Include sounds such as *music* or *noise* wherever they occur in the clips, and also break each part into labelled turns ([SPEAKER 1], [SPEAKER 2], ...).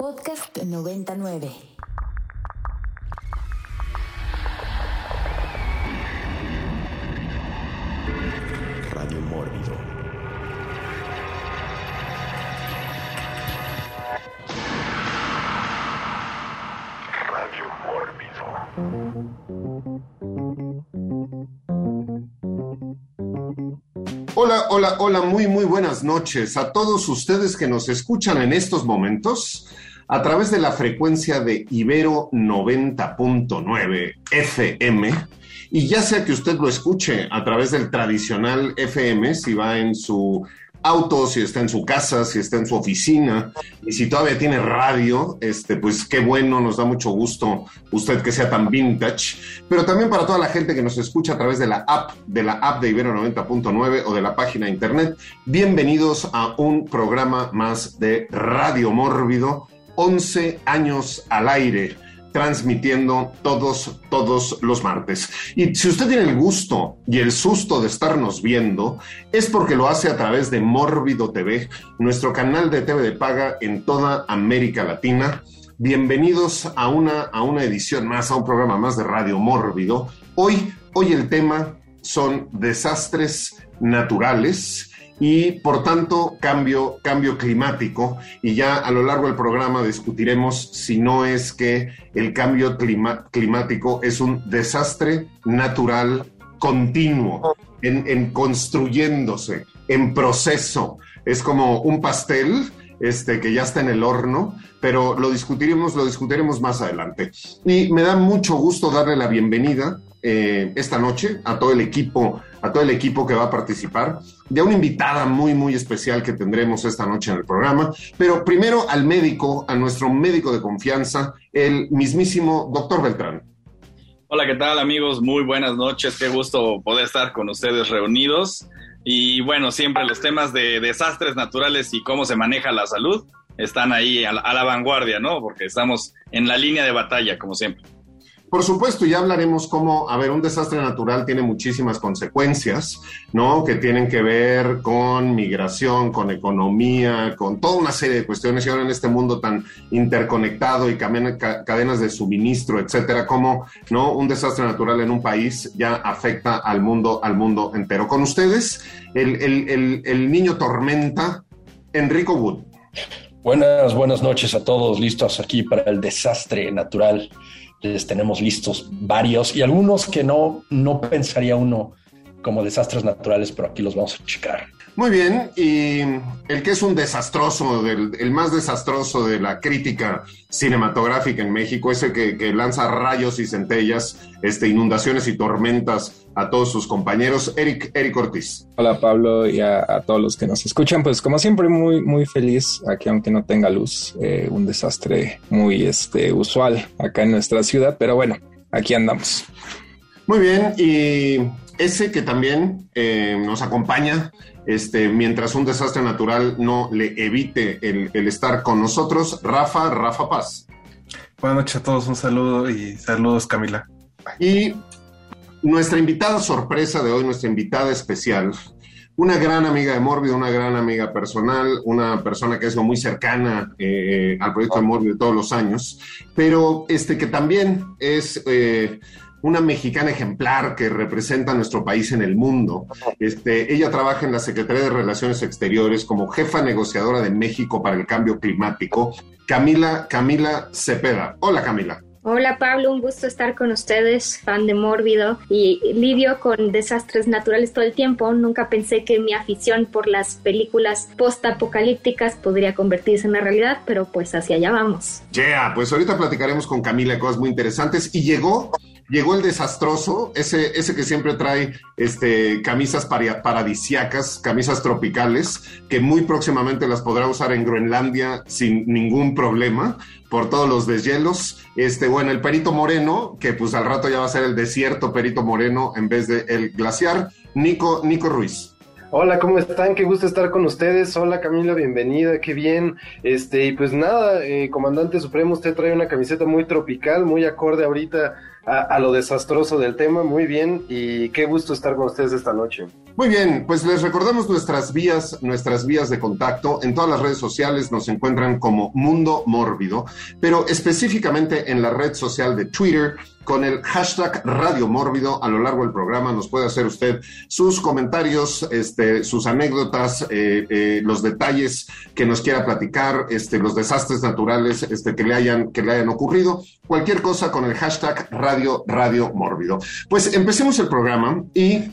[SPEAKER 1] Podcast 99.
[SPEAKER 2] Radio Mórbido. Radio Mórbido. Hola, hola, hola, muy, muy buenas noches a todos ustedes que nos escuchan en estos momentos a través de la frecuencia de Ibero 90.9 FM. Y ya sea que usted lo escuche a través del tradicional FM, si va en su auto, si está en su casa, si está en su oficina y si todavía tiene radio, este, pues qué bueno, nos da mucho gusto usted que sea tan vintage, pero también para toda la gente que nos escucha a través de la app, de la app de Ibero 90.9 o de la página de internet, bienvenidos a un programa más de Radio Mórbido, 11 años al aire transmitiendo todos, todos los martes. Y si usted tiene el gusto y el susto de estarnos viendo, es porque lo hace a través de Mórbido TV, nuestro canal de TV de paga en toda América Latina. Bienvenidos a una, a una edición más, a un programa más de Radio Mórbido. Hoy, hoy el tema son desastres naturales y por tanto cambio, cambio climático. Y ya a lo largo del programa discutiremos si no es que el cambio climático es un desastre natural continuo, en, en, construyéndose, en proceso. Es como un pastel este, que ya está en el horno, pero lo discutiremos, lo discutiremos más adelante. Y me da mucho gusto darle la bienvenida eh, esta noche a todo el equipo, a todo el equipo que va a participar, de una invitada muy, muy especial que tendremos esta noche en el programa. Pero primero al médico, a nuestro médico de confianza, el mismísimo doctor Beltrán.
[SPEAKER 3] Hola, ¿qué tal amigos? Muy buenas noches, qué gusto poder estar con ustedes reunidos. Y bueno, siempre los temas de desastres naturales y cómo se maneja la salud están ahí a la, a la vanguardia, ¿no? Porque estamos en la línea de batalla, como siempre.
[SPEAKER 2] Por supuesto, ya hablaremos cómo, a ver, un desastre natural tiene muchísimas consecuencias, ¿no? Que tienen que ver con migración, con economía, con toda una serie de cuestiones. Y ahora en este mundo tan interconectado y cadenas de suministro, etcétera, como, ¿no? Un desastre natural en un país ya afecta al mundo, al mundo entero. Con ustedes, el, el, niño tormenta, Enrico Wood.
[SPEAKER 4] Buenas, buenas noches a todos, listos aquí para el desastre natural les tenemos listos varios y algunos que no, no pensaría uno como desastres naturales, pero aquí los vamos a checar.
[SPEAKER 2] Muy bien, y el que es un desastroso, del, el más desastroso de la crítica cinematográfica en México, ese que, que lanza rayos y centellas, este, inundaciones y tormentas a todos sus compañeros, Eric, Eric Ortiz.
[SPEAKER 5] Hola Pablo y a, a, todos los que nos escuchan, pues como siempre muy, muy feliz aquí aunque no tenga luz, eh, un desastre muy este, usual acá en nuestra ciudad, pero bueno, aquí andamos.
[SPEAKER 2] Muy bien, y ese que también eh, nos acompaña este, mientras un desastre natural no le evite el, el, estar con nosotros, Rafa, Rafa Paz.
[SPEAKER 6] Buenas noches a todos, un saludo y saludos Camila.
[SPEAKER 2] Y nuestra invitada sorpresa de hoy, nuestra invitada especial, una gran amiga de Morbido, una gran amiga personal, una persona que es muy cercana eh, al proyecto de Morbido todos los años, pero este que también es... Eh, una mexicana ejemplar que representa a nuestro país en el mundo. Este, ella trabaja en la Secretaría de Relaciones Exteriores como jefa negociadora de México para el cambio climático, Camila, Camila Cepeda. Hola Camila.
[SPEAKER 7] Hola Pablo, un gusto estar con ustedes, fan de Mórbido y lidio con desastres naturales todo el tiempo. Nunca pensé que mi afición por las películas post-apocalípticas podría convertirse en una realidad, pero pues hacia allá vamos.
[SPEAKER 2] Yeah, pues ahorita platicaremos con Camila cosas muy interesantes y llegó llegó el desastroso, ese, ese que siempre trae este, camisas paradisiacas, camisas tropicales, que muy próximamente las podrá usar en Groenlandia sin ningún problema por todos los deshielos. Este, bueno, el Perito Moreno, que pues al rato ya va a ser el desierto Perito Moreno en vez de el glaciar, Nico, Nico Ruiz.
[SPEAKER 8] Hola, ¿cómo están? Qué gusto estar con ustedes. Hola Camila, bienvenida, qué bien. Este, y pues nada, eh, comandante supremo, usted trae una camiseta muy tropical, muy acorde ahorita a, lo desastroso del tema. Muy bien, y qué gusto estar con ustedes esta noche.
[SPEAKER 2] Muy bien, pues les recordamos nuestras vías, nuestras vías de contacto. En todas las redes sociales nos encuentran como Mundo Mórbido, pero específicamente en la red social de Twitter con el hashtag Radio Mórbido a lo largo del programa nos puede hacer usted sus comentarios, este, sus anécdotas, eh, eh, los detalles que nos quiera platicar, este, los desastres naturales este, que, le hayan, que le hayan ocurrido, cualquier cosa con el hashtag Radio Radio Mórbido. Pues empecemos el programa y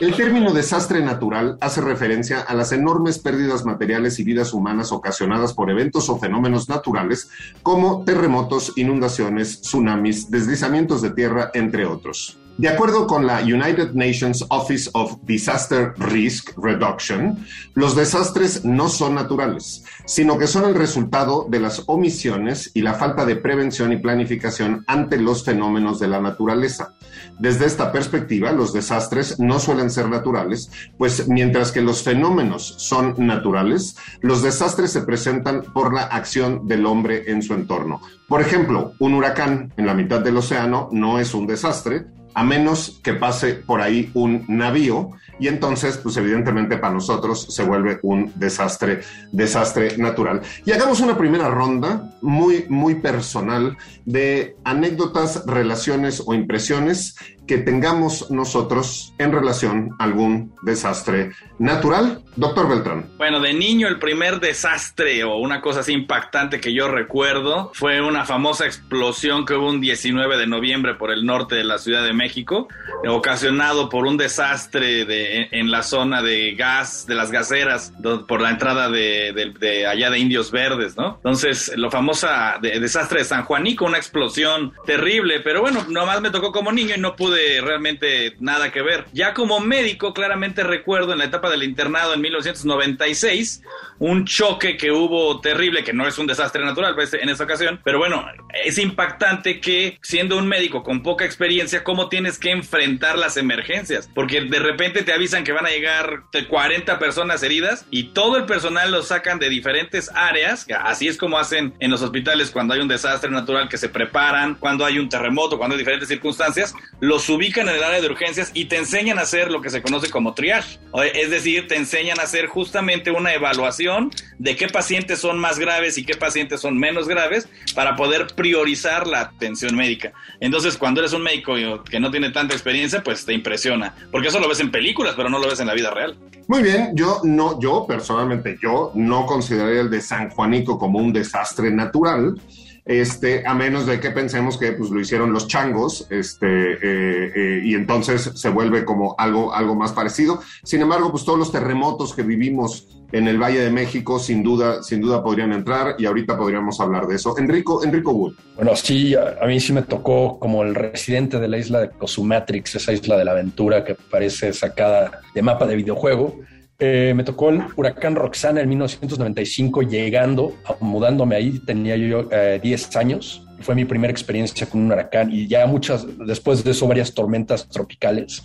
[SPEAKER 2] el término desastre natural hace referencia a las enormes pérdidas materiales y vidas humanas ocasionadas por eventos o fenómenos naturales como terremotos, inundaciones, tsunamis, deslizamientos de tierra, entre otros. De acuerdo con la United Nations Office of Disaster Risk Reduction, los desastres no son naturales, sino que son el resultado de las omisiones y la falta de prevención y planificación ante los fenómenos de la naturaleza. Desde esta perspectiva, los desastres no suelen ser naturales, pues mientras que los fenómenos son naturales, los desastres se presentan por la acción del hombre en su entorno. Por ejemplo, un huracán en la mitad del océano no es un desastre, a menos que pase por ahí un navío y entonces, pues evidentemente para nosotros se vuelve un desastre, desastre natural. Y hagamos una primera ronda muy, muy personal de anécdotas, relaciones o impresiones que tengamos nosotros en relación a algún desastre natural. Doctor Beltrán.
[SPEAKER 3] Bueno, de niño el primer desastre o una cosa así impactante que yo recuerdo fue una famosa explosión que hubo un 19 de noviembre por el norte de la Ciudad de México, ocasionado por un desastre de, en la zona de gas, de las gaseras, por la entrada de, allá de Indios Verdes, ¿no? Entonces, lo famosa desastre de San Juanico, una explosión terrible, pero bueno, nomás me tocó como niño y no pude realmente nada que ver. Ya como médico, claramente recuerdo en la etapa del internado en 1996, un choque que hubo terrible, que no es un desastre natural pues, en esa ocasión, pero bueno, es impactante que siendo un médico con poca experiencia, cómo tienes que enfrentar las emergencias, porque de repente te avisan que van a llegar 40 personas heridas y todo el personal lo sacan de diferentes áreas, así es como hacen en los hospitales cuando hay un desastre natural que se preparan, cuando hay un terremoto, cuando hay diferentes circunstancias, los ubican en el área de urgencias y te enseñan a hacer lo que se conoce como triage. Es decir, te enseñan a hacer justamente una evaluación de qué pacientes son más graves y qué pacientes son menos graves para poder priorizar la atención médica. Entonces, cuando eres un médico que no tiene tanta experiencia, pues te impresiona, porque eso lo ves en películas, pero no lo ves en la vida real.
[SPEAKER 2] Muy bien, yo no, yo personalmente, yo no consideraría el de San Juanico como un desastre natural este, a menos de que pensemos que pues, lo hicieron los changos, este, eh, eh, y entonces se vuelve como algo, algo más parecido. Sin embargo, pues todos los terremotos que vivimos en el Valle de México, sin duda, sin duda podrían entrar, y ahorita podríamos hablar de eso. Enrico, Enrico Wood.
[SPEAKER 4] Bueno, sí, a, mí sí me tocó como el residente de la isla de Cosumatrix, esa isla de la aventura que parece sacada de mapa de videojuego eh, me tocó el huracán Roxana en 1995 llegando, mudándome ahí, tenía yo 10 eh, años. Fue mi primera experiencia con un huracán y ya muchas, después de eso, varias tormentas tropicales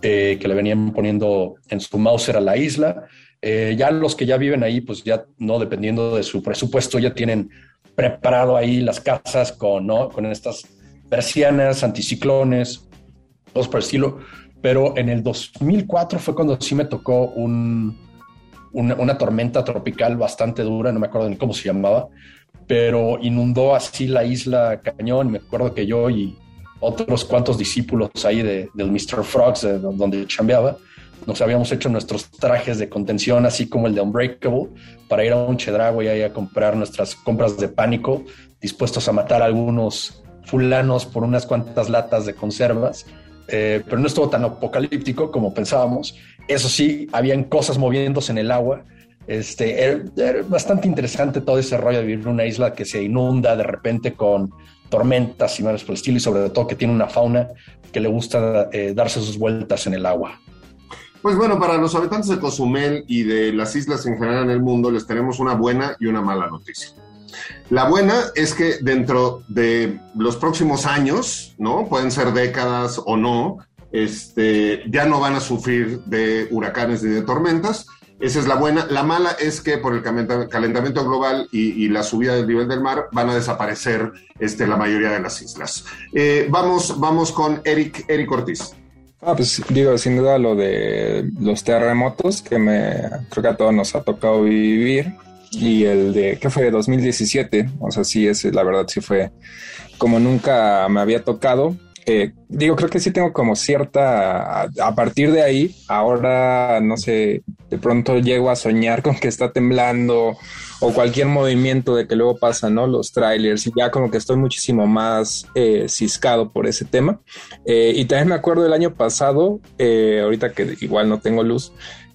[SPEAKER 4] eh, que le venían poniendo en su Mauser a la isla. ya los que ya viven ahí, pues ya no dependiendo de su presupuesto, ya tienen preparado ahí las casas con, con estas persianas, anticiclones, cosas por estilo pero en el 2004 fue cuando sí me tocó un, una, tormenta tropical bastante dura, no me acuerdo ni cómo se llamaba, pero inundó así la isla Cañón. Me acuerdo que yo y otros cuantos discípulos ahí de, del Mr. Frogs, donde chambeaba, nos habíamos hecho nuestros trajes de contención, así como el de Unbreakable, para ir a un Chedrago y ahí a comprar nuestras compras de pánico, dispuestos a matar a algunos fulanos por unas cuantas latas de conservas eh, pero no estuvo tan apocalíptico como pensábamos. Eso sí, habían cosas moviéndose en el agua. Este, era, bastante interesante todo ese rollo de vivir en una isla que se inunda de repente con tormentas y mares por el estilo, y sobre todo que tiene una fauna que le gusta eh, darse sus vueltas en el agua.
[SPEAKER 2] Pues bueno, para los habitantes de Cozumel y de las islas en general en el mundo, les tenemos una buena y una mala noticia. La buena es que dentro de los próximos años, ¿no? Pueden ser décadas o no, este, ya no van a sufrir de huracanes ni de tormentas. Esa es la buena. La mala es que por el calentamiento global y, la subida del nivel del mar van a desaparecer este, la mayoría de las islas. Eh, vamos, vamos con Eric, Eric Ortiz.
[SPEAKER 5] Ah, pues digo, sin duda lo de los terremotos que me creo que a todos nos ha tocado vivir y el de, ¿qué fue? De 2017, o sea, sí, ese la verdad sí fue como nunca me había tocado. Eh, digo, creo que sí tengo como cierta, a, partir de ahí, ahora, no sé, de pronto llego a soñar con que está temblando o cualquier movimiento de que luego pasan, ¿no? Los trailers y ya como que estoy muchísimo más eh, ciscado por ese tema. Eh, y también me acuerdo del año pasado, eh, ahorita que igual no tengo luz,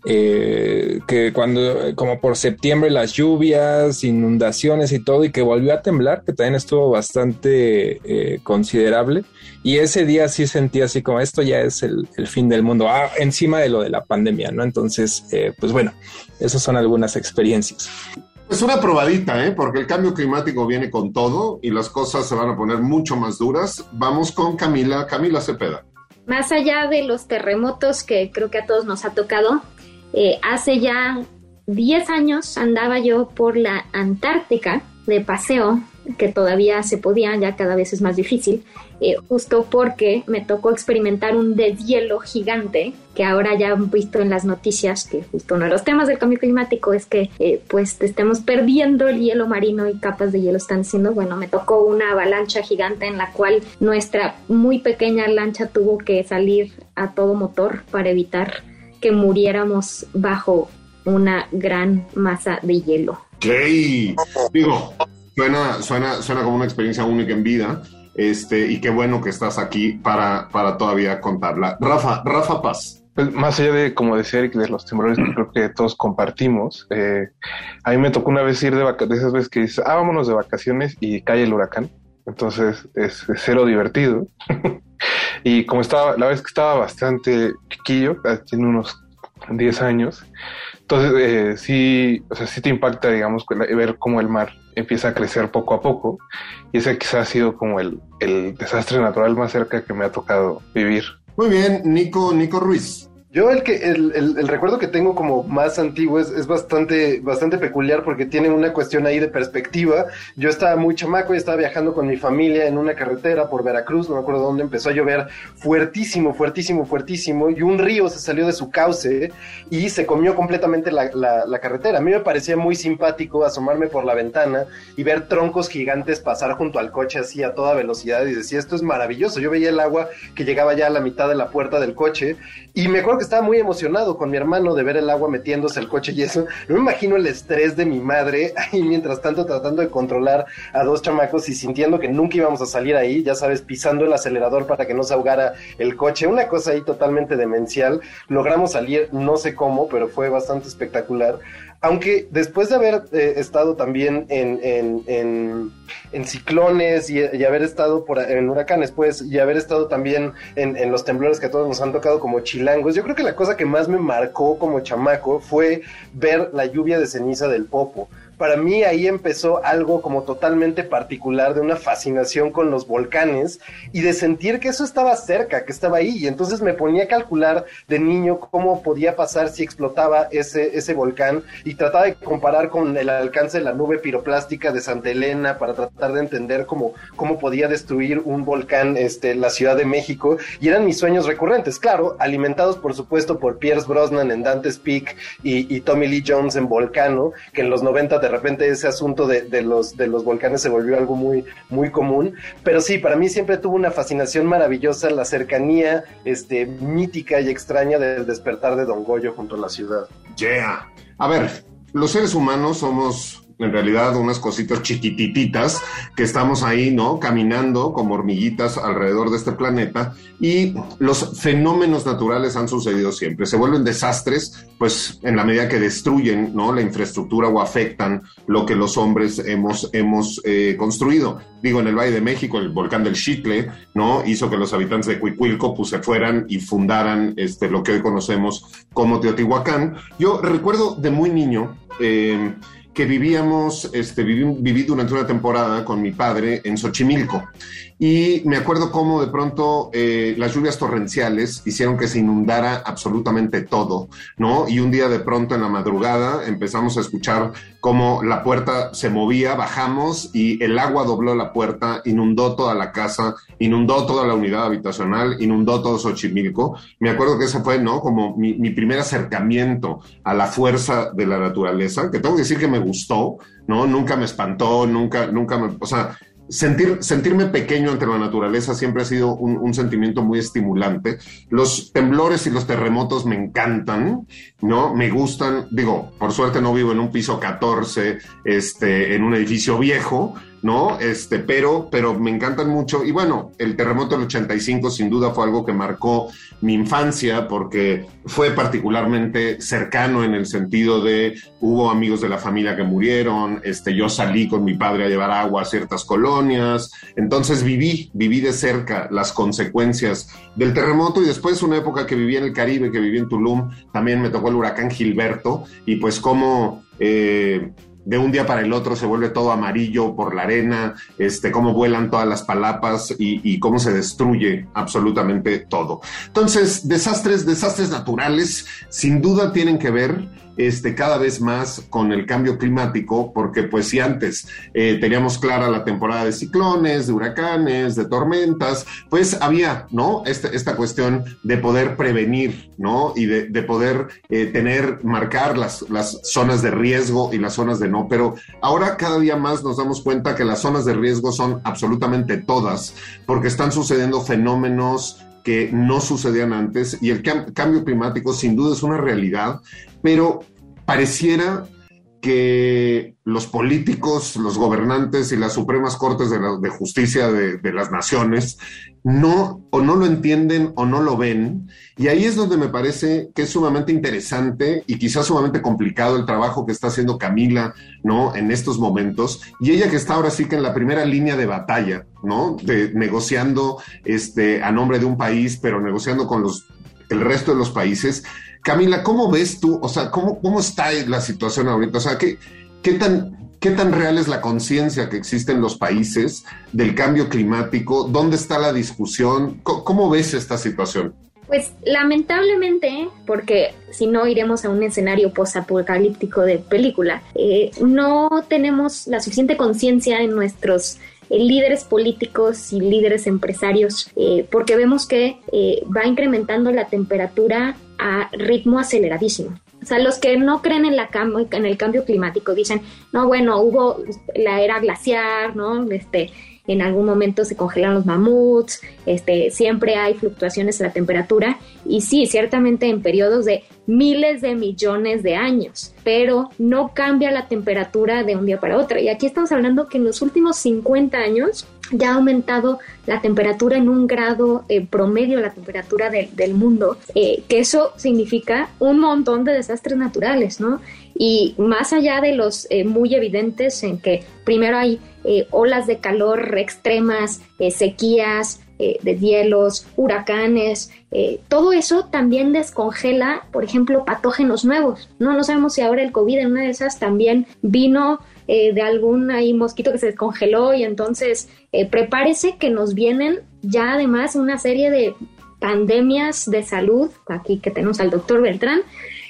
[SPEAKER 5] eh, que cuando, como por septiembre, las lluvias, inundaciones y todo, y que volvió a temblar, que también estuvo bastante eh, considerable. Y ese día sí sentí así como esto ya es el, fin del mundo, ah, encima de lo de la pandemia, ¿no? Entonces, eh, pues bueno, esas son algunas experiencias.
[SPEAKER 2] Es una probadita, ¿eh? porque el cambio climático viene con todo y las cosas se van a poner mucho más duras. Vamos con Camila, Camila Cepeda.
[SPEAKER 7] Más allá de los terremotos que creo que a todos nos ha tocado, eh, hace ya 10 años andaba yo por la Antártica de paseo, que todavía se podía, ya cada vez es más difícil, eh, justo porque me tocó experimentar un deshielo gigante, que ahora ya han visto en las noticias que justo uno de los temas del cambio climático es que eh, pues estemos perdiendo el hielo marino y capas de hielo están siendo, bueno, me tocó una avalancha gigante en la cual nuestra muy pequeña lancha tuvo que salir a todo motor para evitar que muriéramos bajo una gran masa de hielo.
[SPEAKER 2] Ok, digo, suena, suena, suena como una experiencia única en vida. Este, y qué bueno que estás aquí para, para todavía contarla. Rafa, Rafa Paz.
[SPEAKER 6] Pues, más allá de, como decía Eric, de los temblores que creo que todos compartimos, eh, a mí me tocó una vez ir de vacaciones, de esas veces que dices, ah, vámonos de vacaciones y cae el huracán. Entonces es, cero divertido. *laughs* y como estaba, la vez que estaba bastante chiquillo, ah, tiene unos 10 años, entonces eh, sí, o sea, sí te impacta, digamos, ver cómo el mar empieza a crecer poco a poco. Y ese quizás ha sido como el, el desastre natural más cerca que me ha tocado vivir.
[SPEAKER 2] Muy bien, Nico, Nico Ruiz.
[SPEAKER 8] Yo el que el, el, recuerdo que tengo como más antiguo es, es, bastante bastante peculiar porque tiene una cuestión ahí de perspectiva. Yo estaba muy chamaco y estaba viajando con mi familia en una carretera por Veracruz, no me acuerdo dónde empezó a llover fuertísimo, fuertísimo, fuertísimo y un río se salió de su cauce y se comió completamente la, la, la carretera. A mí me parecía muy simpático asomarme por la ventana y ver troncos gigantes pasar junto al coche así a toda velocidad y decía esto es maravilloso. Yo veía el agua que llegaba ya a la mitad de la puerta del coche y me acuerdo que estaba muy emocionado con mi hermano de ver el agua metiéndose al coche y eso. No me imagino el estrés de mi madre *laughs* ahí mientras tanto tratando de controlar a dos chamacos y sintiendo que nunca íbamos a salir ahí, ya sabes, pisando el acelerador para que no se ahogara el coche. Una cosa ahí totalmente demencial. Logramos salir, no sé cómo, pero fue bastante espectacular. Aunque después de haber eh, estado también en, en, en, ciclones y, haber estado por, en huracanes, pues, y haber estado también en, los temblores que a todos nos han tocado como chilangos, yo creo que la cosa que más me marcó como chamaco fue ver la lluvia de ceniza del Popo para mí ahí empezó algo como totalmente particular de una fascinación con los volcanes y de sentir que eso estaba cerca, que estaba ahí. Y entonces me ponía a calcular de niño cómo podía pasar si explotaba ese, ese volcán y trataba de comparar con el alcance de la nube piroplástica de Santa Elena para tratar de entender cómo, cómo podía destruir un volcán este, la Ciudad de México. Y eran mis sueños recurrentes, claro, alimentados por supuesto por Pierce Brosnan en Dante's Peak y, Tommy Lee Jones en Volcano, que en los 90 de repente ese asunto de, los, de los volcanes se volvió algo muy, muy común. Pero sí, para mí siempre tuvo una fascinación maravillosa la cercanía este, mítica y extraña del despertar de Don Goyo junto a la ciudad.
[SPEAKER 2] Yeah. A ver, los seres humanos somos en realidad unas cositas chiquitititas que estamos ahí, ¿no? Caminando como hormiguitas alrededor de este planeta y los fenómenos naturales han sucedido siempre. Se vuelven desastres, pues en la medida que destruyen, ¿no? La infraestructura o afectan lo que los hombres hemos, hemos eh, construido. Digo, en el Valle de México, el volcán del Chicle, ¿no? Hizo que los habitantes de Cuicuilco pues se fueran y fundaran este, lo que hoy conocemos como Teotihuacán. Yo recuerdo de muy niño, eh, que vivíamos, este, viví, viví durante una temporada con mi padre en Xochimilco. Y me acuerdo cómo de pronto eh, las lluvias torrenciales hicieron que se inundara absolutamente todo, ¿no? Y un día de pronto en la madrugada empezamos a escuchar cómo la puerta se movía, bajamos y el agua dobló la puerta, inundó toda la casa, inundó toda la unidad habitacional, inundó todo Xochimilco. Me acuerdo que ese fue, ¿no? Como mi, mi primer acercamiento a la fuerza de la naturaleza, que tengo que decir que me gustó, ¿no? Nunca me espantó, nunca, nunca me, o sea, sentir, sentirme pequeño ante la naturaleza siempre ha sido un, un, sentimiento muy estimulante. Los temblores y los terremotos me encantan, ¿no? Me gustan, digo, por suerte no vivo en un piso 14, este, en un edificio viejo, ¿no? Este, pero, pero me encantan mucho. Y bueno, el terremoto del 85 sin duda fue algo que marcó mi infancia porque fue particularmente cercano en el sentido de hubo amigos de la familia que murieron, este, yo salí con mi padre a llevar agua a ciertas colonias, entonces viví, viví de cerca las consecuencias del terremoto y después una época que viví en el Caribe, que viví en Tulum, también me tocó el huracán Gilberto y pues como... Eh, de un día para el otro se vuelve todo amarillo por la arena, este, cómo vuelan todas las palapas y, y, cómo se destruye absolutamente todo. Entonces, desastres, desastres naturales, sin duda tienen que ver este, cada vez más con el cambio climático, porque pues si antes eh, teníamos clara la temporada de ciclones, de huracanes, de tormentas, pues había, ¿no? Este, esta cuestión de poder prevenir, ¿no? Y de, de poder eh, tener, marcar las, las zonas de riesgo y las zonas de no, pero ahora cada día más nos damos cuenta que las zonas de riesgo son absolutamente todas, porque están sucediendo fenómenos que no sucedían antes y el cam cambio climático sin duda es una realidad, pero pareciera que los políticos, los gobernantes y las supremas cortes de, justicia de, de, las naciones no o no lo entienden o no lo ven. Y ahí es donde me parece que es sumamente interesante y quizás sumamente complicado el trabajo que está haciendo Camila, ¿no? En estos momentos. Y ella que está ahora sí que en la primera línea de batalla, ¿no? De, negociando este, a nombre de un país, pero negociando con los, el resto de los países. Camila, ¿cómo ves tú? O sea, ¿cómo, cómo está la situación ahorita? O sea, ¿qué, qué tan, ¿Qué tan real es la conciencia que existe en los países del cambio climático? ¿Dónde está la discusión? ¿Cómo, ves esta situación?
[SPEAKER 7] Pues lamentablemente, porque si no iremos a un escenario posapocalíptico de película, eh, no tenemos la suficiente conciencia en nuestros eh, líderes políticos y líderes empresarios, eh, porque vemos que va incrementando la temperatura a ritmo aceleradísimo. O sea, los que no creen en, la en el cambio climático dicen, no, bueno, hubo la era glaciar, ¿no? Este, en algún momento se congelan los mamuts, este, siempre hay fluctuaciones en la temperatura y sí, ciertamente en periodos de miles de millones de años, pero no cambia la temperatura de un día para otro. Y aquí estamos hablando que en los últimos 50 años ya ha aumentado la temperatura en un grado eh, promedio, la temperatura de, del mundo, eh, que eso significa un montón de desastres naturales, ¿no? Y más allá de los eh, muy evidentes en que primero hay eh, olas de calor extremas, sequías, de hielos, huracanes, todo eso también descongela, por ejemplo, patógenos nuevos. No, no sabemos si ahora el COVID en una de esas también vino eh, de algún ahí mosquito que se descongeló y entonces eh, prepárese que nos vienen ya además una serie de pandemias de salud, aquí que tenemos al doctor Beltrán,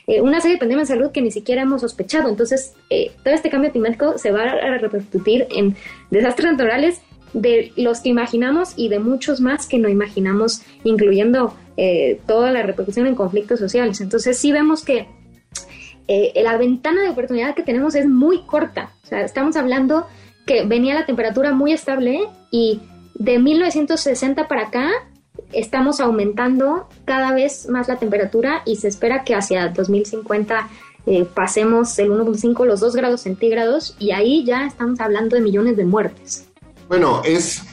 [SPEAKER 7] eh, una serie de pandemias de salud que ni siquiera hemos sospechado. Entonces, eh, todo este cambio climático se va a repercutir en desastres naturales de los que imaginamos y de muchos más que no imaginamos, incluyendo eh, toda la repercusión en conflictos sociales. Entonces, sí vemos que la ventana de oportunidad que tenemos es muy corta. O sea, estamos hablando que venía la temperatura muy estable y de 1960 para acá estamos aumentando cada vez más la temperatura y se espera que hacia 2050 eh, pasemos el 1.5, los 2 grados centígrados y ahí ya estamos hablando de millones de muertes.
[SPEAKER 2] Bueno, es,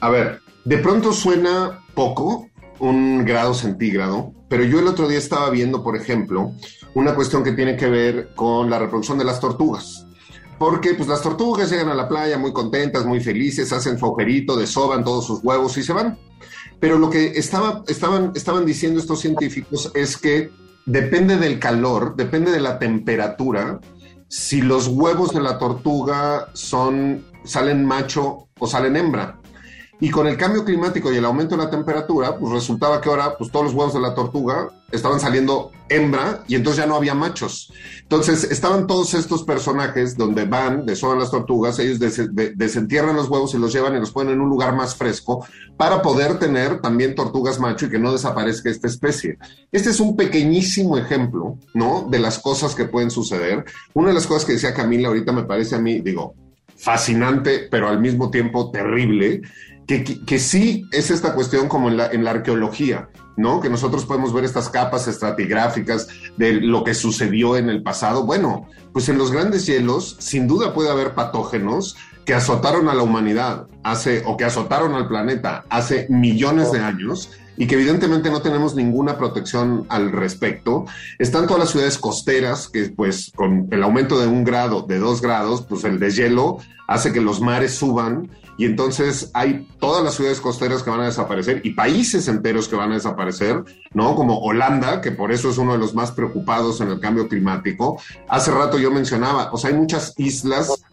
[SPEAKER 2] a ver, de pronto suena poco un grado centígrado, pero yo el otro día estaba viendo, por ejemplo, una cuestión que tiene que ver con la reproducción de las tortugas. Porque pues las tortugas llegan a la playa muy contentas, muy felices, hacen su agujerito, desoban todos sus huevos y se van. Pero lo que estaba, estaban, estaban diciendo estos científicos es que depende del calor, depende de la temperatura, si los huevos de la tortuga son, salen macho o salen hembra. Y con el cambio climático y el aumento de la temperatura, pues resultaba que ahora pues, todos los huevos de la tortuga estaban saliendo hembra y entonces ya no había machos. Entonces estaban todos estos personajes donde van, desoban las tortugas, ellos desentierran los huevos y los llevan y los ponen en un lugar más fresco para poder tener también tortugas macho y que no desaparezca esta especie. Este es un pequeñísimo ejemplo, ¿no? De las cosas que pueden suceder. Una de las cosas que decía Camila ahorita me parece a mí, digo, fascinante, pero al mismo tiempo terrible, que, sí es esta cuestión como en la, en la arqueología, ¿no? Que nosotros podemos ver estas capas estratigráficas de lo que sucedió en el pasado. Bueno, pues en los grandes hielos, sin duda puede haber patógenos que azotaron a la humanidad hace, o que azotaron al planeta hace millones de años y que evidentemente no tenemos ninguna protección al respecto. Están todas las ciudades costeras que pues con el aumento de un grado, de dos grados, pues el deshielo hace que los mares suban y entonces hay todas las ciudades costeras que van a desaparecer y países enteros que van a desaparecer, ¿no? Como Holanda, que por eso es uno de los más preocupados en el cambio climático. Hace rato yo mencionaba, o sea, hay muchas islas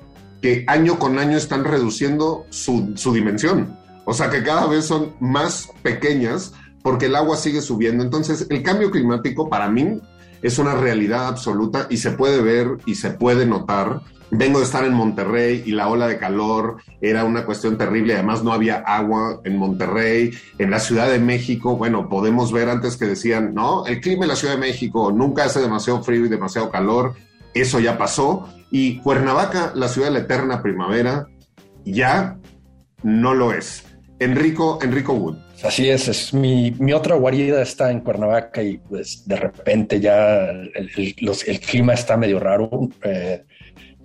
[SPEAKER 2] que año con año están reduciendo su, su dimensión. O sea, que cada vez son más pequeñas porque el agua sigue subiendo. Entonces, el cambio climático para mí es una realidad absoluta y se puede ver y se puede notar. Vengo de estar en Monterrey y la ola de calor era una cuestión terrible, además no había agua en Monterrey, en la Ciudad de México, bueno, podemos ver antes que decían, no, el clima en la Ciudad de México nunca hace demasiado frío y demasiado calor, eso ya pasó, y Cuernavaca, la ciudad de la eterna primavera, ya no lo es. Enrico, Enrico Wood.
[SPEAKER 4] Así es, es mi, otra guarida está en Cuernavaca y pues de repente ya el, clima está medio raro. Eh,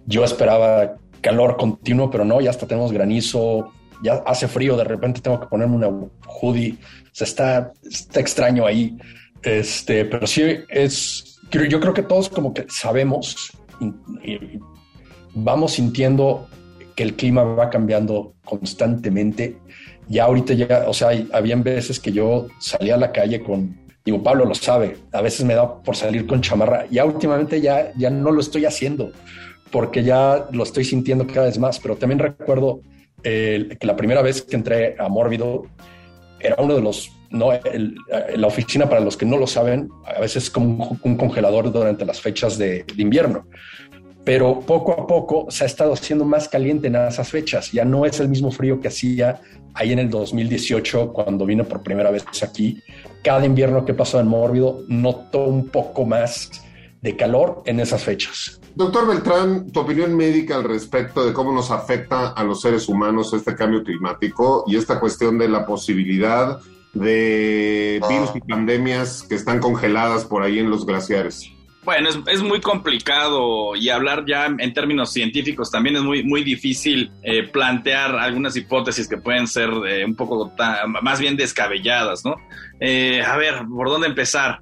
[SPEAKER 4] yo esperaba calor continuo, pero no, ya hasta tenemos granizo, ya hace frío, de repente tengo que ponerme una hoodie, se está, está extraño ahí. Este, pero sí es, yo creo que todos como que sabemos y, vamos sintiendo que el clima va cambiando constantemente. Ya ahorita ya, o sea, habían veces que yo salía a la calle con, digo, Pablo lo sabe, a veces me da por salir con chamarra, ya últimamente ya, ya no lo estoy haciendo porque ya lo estoy sintiendo cada vez más, pero también recuerdo que la primera vez que entré a Mórbido era uno de los, no, la oficina para los que no lo saben, a veces es como un, congelador durante las fechas de, invierno, pero poco a poco se ha estado haciendo más caliente en esas fechas, ya no es el mismo frío que hacía ahí en el 2018 cuando vine por primera vez aquí. Cada invierno que pasó en Mórbido noto un poco más de calor en esas fechas.
[SPEAKER 2] Doctor Beltrán, tu opinión médica al respecto de cómo nos afecta a los seres humanos este cambio climático y esta cuestión de la posibilidad de virus y pandemias que están congeladas por ahí en los glaciares.
[SPEAKER 3] Bueno, es, muy complicado y hablar ya en términos científicos también es muy, muy difícil eh, plantear algunas hipótesis que pueden ser eh, un poco más bien descabelladas, ¿no? Eh, a ver, ¿por dónde empezar?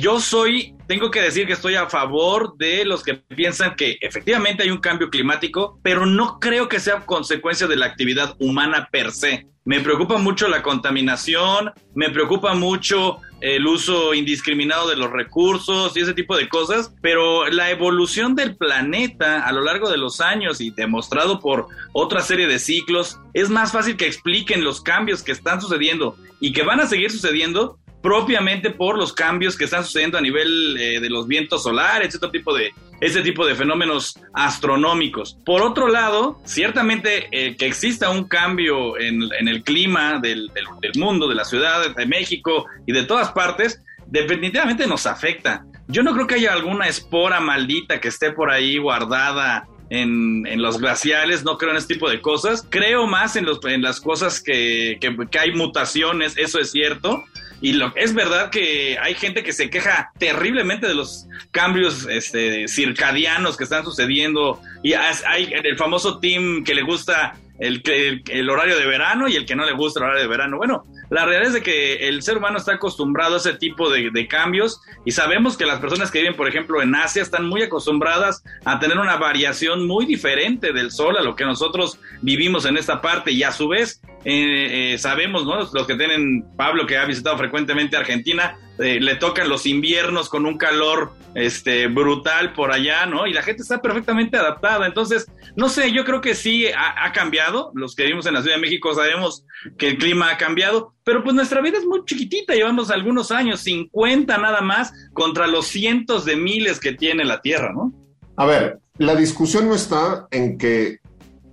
[SPEAKER 3] Yo soy, tengo que decir que estoy a favor de los que piensan que efectivamente hay un cambio climático, pero no creo que sea consecuencia de la actividad humana per se. Me preocupa mucho la contaminación, me preocupa mucho el uso indiscriminado de los recursos y ese tipo de cosas, pero la evolución del planeta a lo largo de los años y demostrado por otra serie de ciclos, es más fácil que expliquen los cambios que están sucediendo y que van a seguir sucediendo propiamente por los cambios que están sucediendo a nivel eh, de los vientos solares, este tipo de, ese tipo de fenómenos astronómicos. Por otro lado, ciertamente eh, que exista un cambio en, el clima del, mundo, de la ciudad de México y de todas partes, definitivamente nos afecta. Yo no creo que haya alguna espora maldita que esté por ahí guardada en, los glaciales, no creo en este tipo de cosas. Creo más en, los, en las cosas que, que, hay mutaciones, eso es cierto, y lo, es verdad que hay gente que se queja terriblemente de los cambios este, circadianos que están sucediendo. Y hay el famoso team que le gusta el, el, horario de verano y el que no le gusta el horario de verano. Bueno, la realidad es de que el ser humano está acostumbrado a ese tipo de, cambios y sabemos que las personas que viven, por ejemplo, en Asia están muy acostumbradas a tener una variación muy diferente del sol a lo que nosotros vivimos en esta parte y a su vez eh, eh, sabemos, ¿no? Los que tienen, Pablo que ha visitado frecuentemente Argentina, eh, le tocan los inviernos con un calor este, brutal por allá, ¿no? Y la gente está perfectamente adaptada. Entonces, no sé, yo creo que sí ha, ha, cambiado. Los que vivimos en la Ciudad de México sabemos que el clima ha cambiado, pero pues nuestra vida es muy chiquitita. Llevamos algunos años, 50 nada más, contra los cientos de miles que tiene la Tierra, ¿no?
[SPEAKER 2] A ver, la discusión no está en que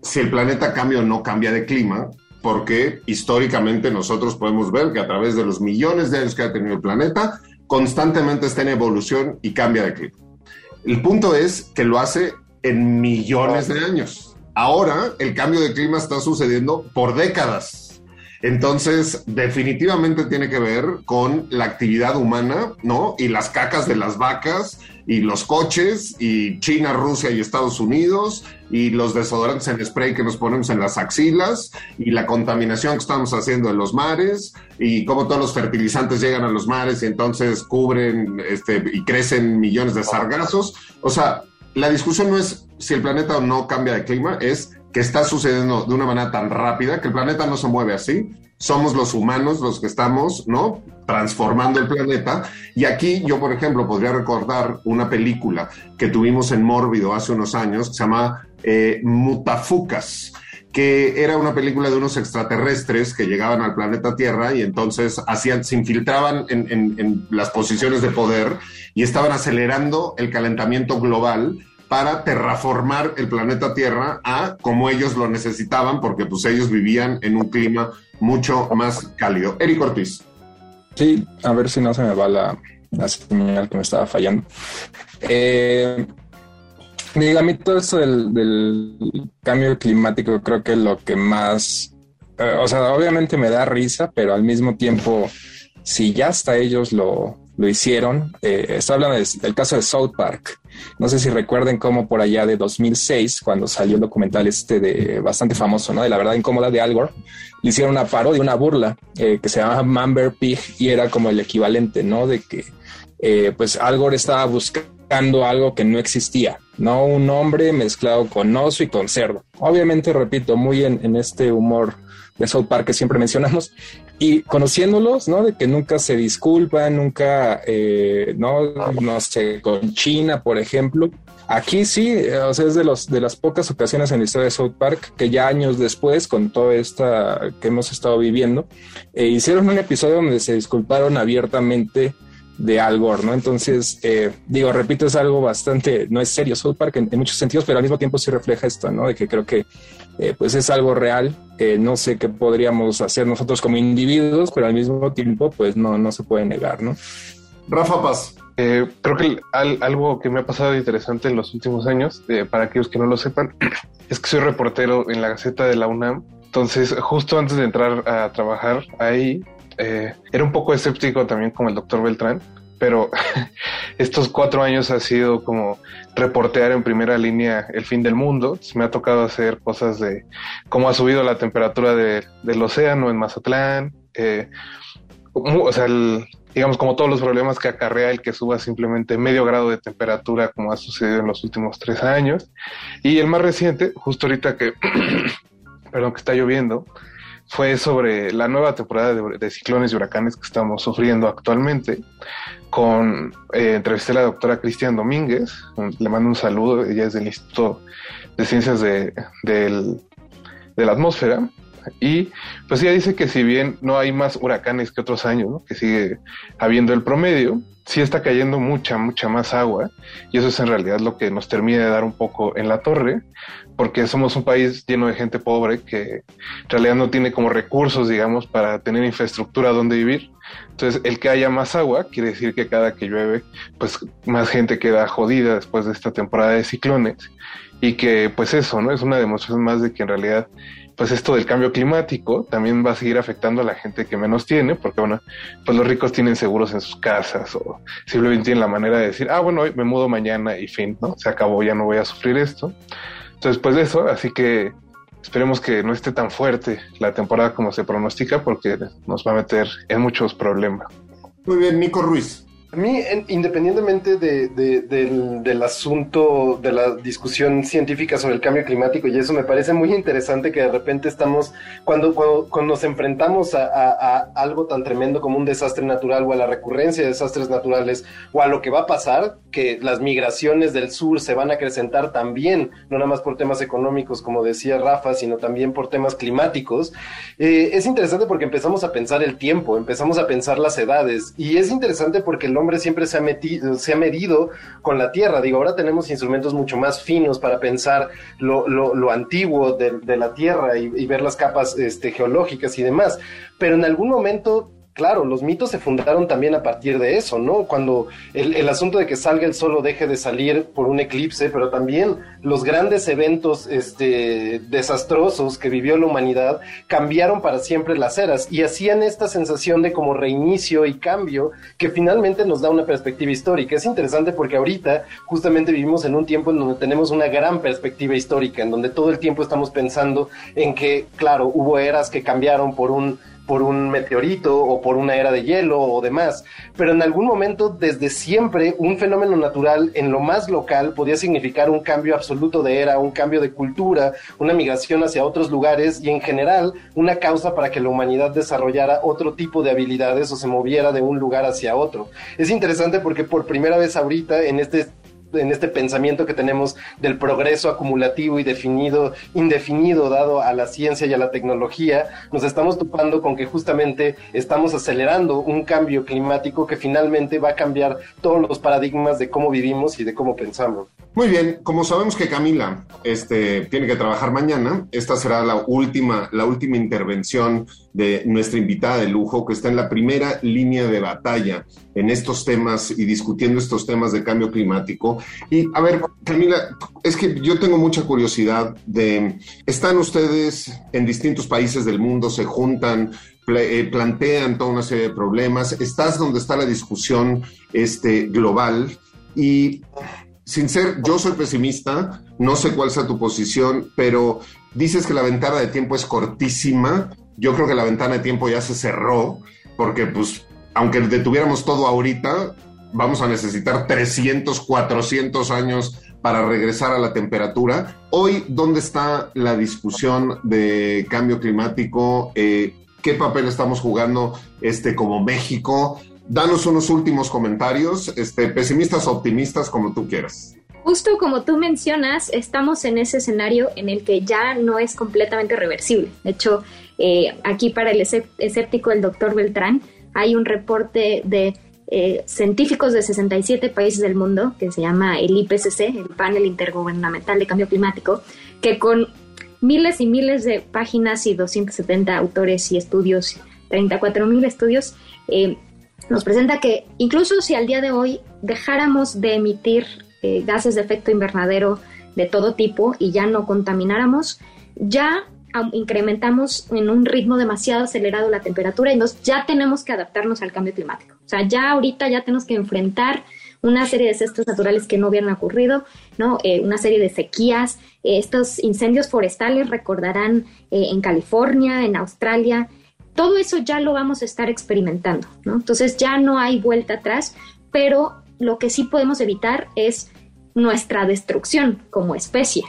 [SPEAKER 2] si el planeta cambia o no cambia de clima, porque históricamente nosotros podemos ver que a través de los millones de años que ha tenido el planeta, constantemente está en evolución y cambia de clima. El punto es que lo hace en millones de años. Ahora el cambio de clima está sucediendo por décadas. Entonces, definitivamente tiene que ver con la actividad humana, ¿no? Y las cacas de las vacas y los coches y China, Rusia y Estados Unidos y los desodorantes en spray que nos ponemos en las axilas y la contaminación que estamos haciendo en los mares y cómo todos los fertilizantes llegan a los mares y entonces cubren este, y crecen millones de sargazos. O sea, la discusión no es si el planeta o no cambia de clima, es que está sucediendo de una manera tan rápida que el planeta no se mueve así. Somos los humanos los que estamos, ¿no? Transformando el planeta. Y aquí yo, por ejemplo, podría recordar una película que tuvimos en Mórbido hace unos años que se llama eh, Mutafucas que era una película de unos extraterrestres que llegaban al planeta Tierra y entonces hacían, se infiltraban en, las posiciones de poder y estaban acelerando el calentamiento global para terraformar el planeta Tierra a como ellos lo necesitaban, porque pues ellos vivían en un clima mucho más cálido. Eric Ortiz.
[SPEAKER 5] Sí, a ver si no se me va la, señal que me estaba fallando. Eh, a mí todo esto del, del, cambio climático creo que lo que más, eh, o sea, obviamente me da risa, pero al mismo tiempo, si ya hasta ellos lo, lo hicieron, eh, está hablando del, caso de South Park. No sé si recuerden cómo por allá de 2006, cuando salió el documental este de bastante famoso, ¿no? De la verdad incómoda de Al Gore, le hicieron una parodia, una burla eh, que se llama Mamber Pig y era como el equivalente, ¿no? De que eh, pues Al Gore estaba buscando algo que no existía, ¿no? Un hombre mezclado con oso y con cerdo. Obviamente, repito, muy en este humor de South Park que siempre mencionamos, y conociéndolos, ¿no? De que nunca se disculpan, nunca, eh, no, no sé, con China, por ejemplo. Aquí sí, o sea, es de, los, de las pocas ocasiones en la historia de South Park que ya años después, con toda esta que hemos estado viviendo, eh, hicieron un episodio donde se disculparon abiertamente de Al Gore, ¿no? Entonces, eh, digo, repito, es algo bastante, no es serio South Park en, muchos sentidos, pero al mismo tiempo sí refleja esto, ¿no? De que creo que eh, pues es algo real, eh, no sé qué podríamos hacer nosotros como individuos, pero al mismo tiempo, pues no, no se puede negar, ¿no?
[SPEAKER 2] Rafa Paz.
[SPEAKER 6] Eh, creo que al, algo que me ha pasado interesante en los últimos años, para aquellos que no lo sepan, *clears throat* es que soy reportero en la Gaceta de la UNAM. Entonces, justo antes de entrar a trabajar ahí, eh, era un poco escéptico también como el doctor Beltrán, pero *laughs* estos cuatro años ha sido como reportear en primera línea el fin del mundo. Me ha tocado hacer cosas de cómo ha subido la temperatura de, del océano en Mazatlán, eh, o sea, el, digamos como todos los problemas que acarrea el que suba simplemente medio grado de temperatura como ha sucedido en los últimos tres años. Y el más reciente, justo ahorita que, *clears throat* perdón, que está lloviendo, fue sobre la nueva temporada de, ciclones y huracanes que estamos sufriendo actualmente. Con eh, entrevisté a la doctora Cristian Domínguez, le mando un saludo, ella es del Instituto de Ciencias de, de la Atmósfera. Y pues ella dice que si bien no hay más huracanes que otros años, que sigue habiendo el promedio, sí está cayendo mucha, mucha más agua y eso es en realidad lo que nos termina de dar un poco en la torre, porque somos un país lleno de gente pobre que en realidad no tiene como recursos, digamos, para tener infraestructura donde vivir. Entonces, el que haya más agua quiere decir que cada que llueve, pues más gente queda jodida después de esta temporada de ciclones y que pues eso, ¿no? Es una demostración más de que en realidad pues esto del cambio climático también va a seguir afectando a la gente que menos tiene, porque bueno, pues los ricos tienen seguros en sus casas o simplemente tienen la manera de decir, ah, bueno, hoy me mudo mañana y fin, ¿no? Se acabó, ya no voy a sufrir esto. Entonces, pues eso, así que esperemos que no esté tan fuerte la temporada como se pronostica, porque nos va a meter en muchos problemas.
[SPEAKER 2] Muy bien, Nico Ruiz.
[SPEAKER 8] A mí, independientemente de, del, asunto de la discusión científica sobre el cambio climático y eso, me parece muy interesante que de repente estamos, cuando, cuando, nos enfrentamos a, algo tan tremendo como un desastre natural o a la recurrencia de desastres naturales o a lo que va a pasar, que las migraciones del sur se van a acrecentar también, no nada más por temas económicos, como decía Rafa, sino también por temas climáticos, eh, es interesante porque empezamos a pensar el tiempo, empezamos a pensar las edades y es interesante porque el hombre siempre se ha, metido, se ha medido con la Tierra. Digo, ahora tenemos instrumentos mucho más finos para pensar lo, antiguo de, la Tierra y, y, ver las capas este, geológicas y demás. Pero en algún momento Claro, los mitos se fundaron también a partir de eso, ¿no? Cuando el, asunto de que salga el sol o deje de salir por un eclipse, pero también los grandes eventos este, desastrosos que vivió la humanidad cambiaron para siempre las eras y hacían esta sensación de como reinicio y cambio que finalmente nos da una perspectiva histórica. Es interesante porque ahorita justamente vivimos en un tiempo en donde tenemos una gran perspectiva histórica, en donde todo el tiempo estamos pensando en que, claro, hubo eras que cambiaron por un por un meteorito o por una era de hielo o demás, pero en algún momento desde siempre un fenómeno natural en lo más local podía significar un cambio absoluto de era, un cambio de cultura, una migración hacia otros lugares y en general una causa para que la humanidad desarrollara otro tipo de habilidades o se moviera de un lugar hacia otro. Es interesante porque por primera vez ahorita en este en este pensamiento que tenemos del progreso acumulativo y definido, indefinido dado a la ciencia y a la tecnología, nos estamos topando con que justamente estamos acelerando un cambio climático que finalmente va a cambiar todos los paradigmas de cómo vivimos y de cómo pensamos.
[SPEAKER 2] Muy bien, como sabemos que Camila este, tiene que trabajar mañana, esta será la última, la última intervención de nuestra invitada de lujo, que está en la primera línea de batalla en estos temas y discutiendo estos temas de cambio climático. Y a ver, Camila, es que yo tengo mucha curiosidad de, están ustedes en distintos países del mundo, se juntan, eh, plantean toda una serie de problemas, estás donde está la discusión este, global y sin ser, yo soy pesimista, no sé cuál sea tu posición, pero dices que la ventana de tiempo es cortísima. Yo creo que la ventana de tiempo ya se cerró, porque pues, aunque detuviéramos todo ahorita, vamos a necesitar 300, 400 años para regresar a la temperatura. Hoy, ¿dónde está la discusión de cambio climático? Eh, ¿Qué papel estamos jugando este, como México? danos unos últimos comentarios, este, pesimistas o optimistas, como tú quieras.
[SPEAKER 7] Justo como tú mencionas, estamos en ese escenario en el que ya no es completamente reversible. De hecho, eh, aquí para el escéptico, el doctor Beltrán, hay un reporte de eh, científicos de 67 países del mundo que se llama el IPCC, el Panel Intergubernamental de Cambio Climático, que con miles y miles de páginas y 270 autores y estudios, 34 mil estudios, eh, nos presenta que incluso si al día de hoy dejáramos de emitir gases de efecto invernadero de todo tipo y ya no contamináramos, ya incrementamos en un ritmo demasiado acelerado la temperatura y nos, ya tenemos que adaptarnos al cambio climático. O sea, ya ahorita ya tenemos que enfrentar una serie de desastres naturales que no hubieran ocurrido, ¿no? Eh, una serie de sequías, eh, estos incendios forestales recordarán en California, en Australia, todo eso ya lo vamos a estar experimentando, ¿no? Entonces ya no hay vuelta atrás, pero lo que sí podemos evitar es nuestra destrucción como especie,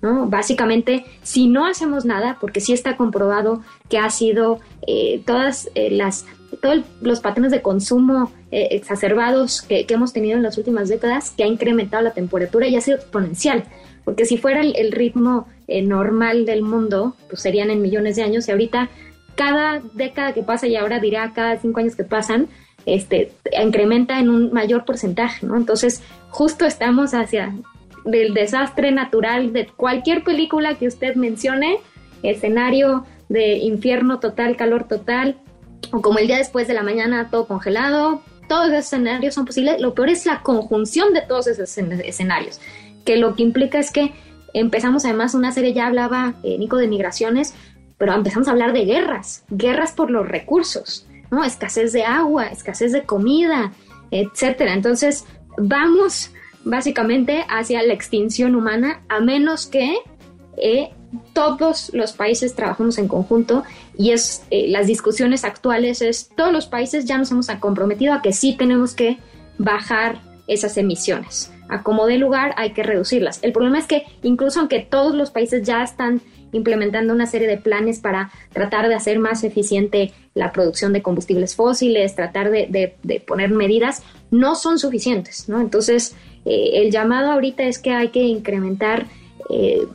[SPEAKER 7] ¿no? Básicamente, si no hacemos nada, porque sí está comprobado que ha sido eh, todas eh, las todos los patrones de consumo eh, exacerbados que, hemos tenido en las últimas décadas, que ha incrementado la temperatura y ha sido exponencial, porque si fuera el, ritmo normal del mundo, pues serían en millones de años y ahorita cada década que pasa y ahora dirá cada cinco años que pasan, este, incrementa en un mayor porcentaje, ¿no? Entonces, justo estamos hacia el desastre natural de cualquier película que usted mencione, escenario de infierno total, calor total, o como el día después de la mañana todo congelado, todos esos escenarios son posibles. Lo peor es la conjunción de todos esos escenarios, que lo que implica es que empezamos además una serie, ya hablaba eh, Nico de migraciones, pero empezamos a hablar de guerras, guerras por los recursos, ¿no? Escasez de agua, escasez de comida, etcétera. Entonces, vamos básicamente hacia la extinción humana a menos que eh, todos los países trabajemos en conjunto y es eh, las discusiones actuales es todos los países ya nos hemos comprometido a que sí tenemos que bajar esas emisiones. A como de lugar hay que reducirlas. El problema es que incluso aunque todos los países ya están implementando una serie de planes para tratar de hacer más eficiente la producción de combustibles fósiles, tratar de, poner medidas, no son suficientes, ¿no? Entonces, eh, el llamado ahorita es que hay que incrementar eh,